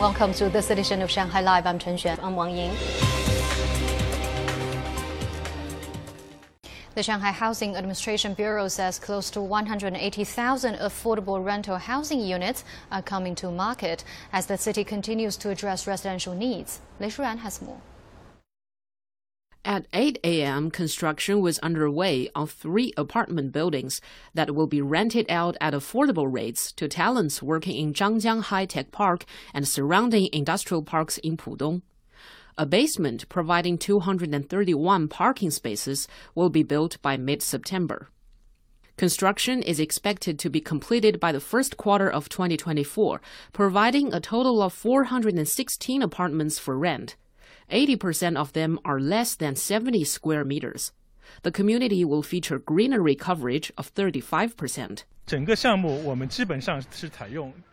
Welcome to this edition of Shanghai Live. I'm Chen Xuan. I'm Wang Ying. The Shanghai Housing Administration Bureau says close to 180,000 affordable rental housing units are coming to market as the city continues to address residential needs. Lei Shuran has more. At 8 a.m., construction was underway on three apartment buildings that will be rented out at affordable rates to talents working in Zhangjiang High Tech Park and surrounding industrial parks in Pudong. A basement providing 231 parking spaces will be built by mid September. Construction is expected to be completed by the first quarter of 2024, providing a total of 416 apartments for rent. 80% of them are less than 70 square meters. The community will feature greenery coverage of 35%.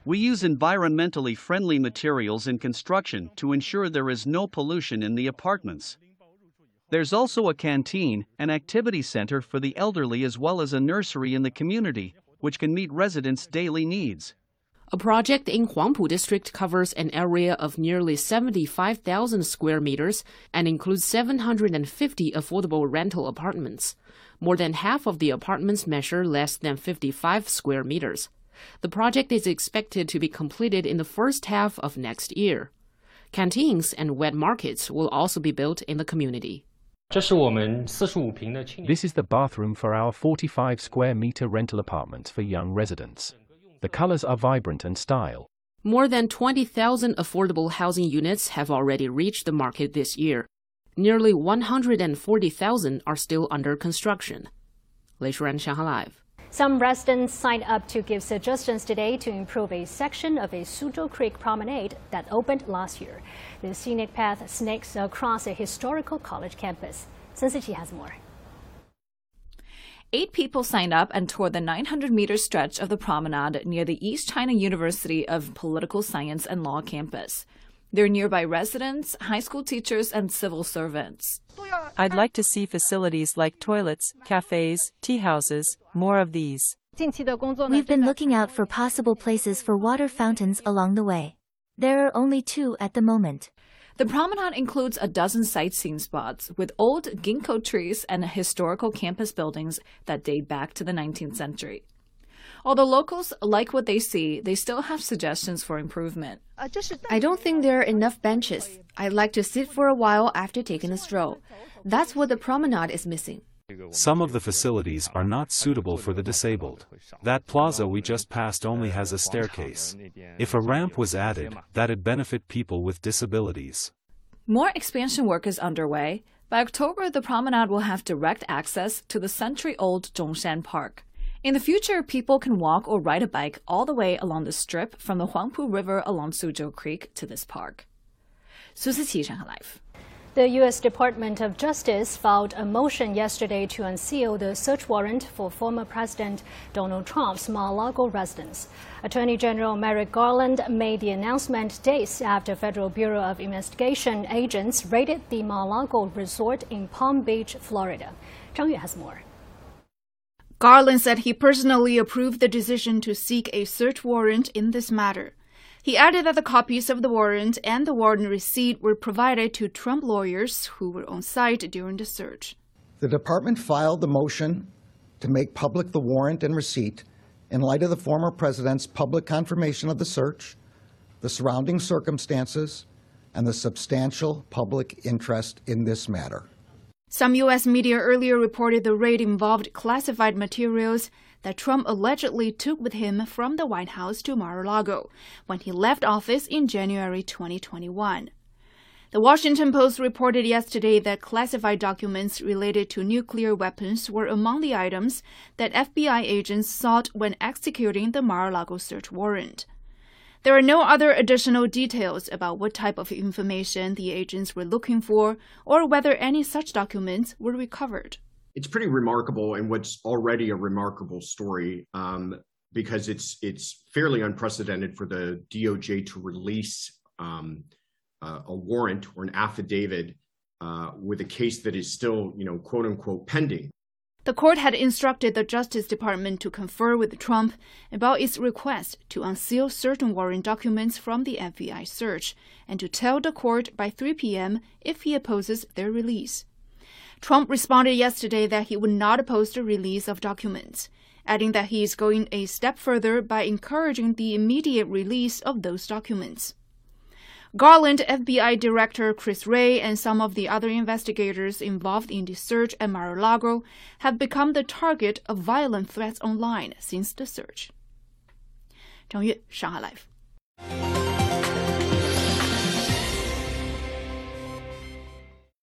We use environmentally friendly materials in construction to ensure there is no pollution in the apartments. There's also a canteen, an activity center for the elderly, as well as a nursery in the community, which can meet residents' daily needs. A project in Huangpu District covers an area of nearly 75,000 square meters and includes 750 affordable rental apartments. More than half of the apartments measure less than 55 square meters. The project is expected to be completed in the first half of next year. Canteens and wet markets will also be built in the community. This is the bathroom for our 45 square meter rental apartments for young residents. The colors are vibrant and style. More than 20,000 affordable housing units have already reached the market this year. Nearly 140,000 are still under construction. Lei Shuran, Shanghai Live. Some residents signed up to give suggestions today to improve a section of a Suzhou Creek promenade that opened last year. The scenic path snakes across a historical college campus. Sun Siqi has more. Eight people signed up and toured the 900 meter stretch of the promenade near the East China University of Political Science and Law campus. They're nearby residents, high school teachers, and civil servants. I'd like to see facilities like toilets, cafes, tea houses, more of these. We've been looking out for possible places for water fountains along the way. There are only two at the moment. The promenade includes a dozen sightseeing spots with old ginkgo trees and historical campus buildings that date back to the 19th century. Although locals like what they see, they still have suggestions for improvement. I don't think there are enough benches. I'd like to sit for a while after taking a stroll. That's what the promenade is missing. Some of the facilities are not suitable for the disabled. That plaza we just passed only has a staircase. If a ramp was added, that'd benefit people with disabilities. More expansion work is underway. By October, the promenade will have direct access to the century-old Zhongshan Park. In the future, people can walk or ride a bike all the way along the strip from the Huangpu River along Suzhou Creek to this park. Sun Siqi, Shanghai Live. The U.S. Department of Justice filed a motion yesterday to unseal the search warrant for former President Donald Trump's Mar-a-Lago residence. Attorney General Merrick Garland made the announcement days after Federal Bureau of Investigation agents raided the Mar-a-Lago resort in Palm Beach, Florida. Zhang Yue has more. Garland said he personally approved the decision to seek a search warrant in this matter. He added that the copies of the warrant and the warrant receipt were provided to Trump lawyers who were on site during the search. The department filed the motion to make public the warrant and receipt in light of the former president's public confirmation of the search, the surrounding circumstances, and the substantial public interest in this matter. Some U.S. media earlier reported the raid involved classified materials that Trump allegedly took with him from the White House to Mar-a-Lago when he left office in January 2021. The Washington Post reported yesterday that classified documents related to nuclear weapons were among the items that FBI agents sought when executing the Mar-a-Lago search warrant. There are no other additional details about what type of information the agents were looking for or whether any such documents were recovered it's pretty remarkable and what's already a remarkable story um, because it's it's fairly unprecedented for the DOJ to release um, uh, a warrant or an affidavit uh, with a case that is still, you know, quote unquote pending. The court had instructed the Justice Department to confer with Trump about its request to unseal certain warrant documents from the FBI search and to tell the court by 3 p.m. if he opposes their release. Trump responded yesterday that he would not oppose the release of documents, adding that he is going a step further by encouraging the immediate release of those documents. Garland, FBI Director Chris Wray, and some of the other investigators involved in the search at Mar a Lago have become the target of violent threats online since the search. 张悦，上海 Live。